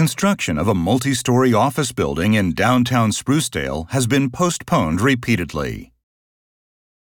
construction of a multi story office building in downtown Sprucedale has been postponed repeatedly.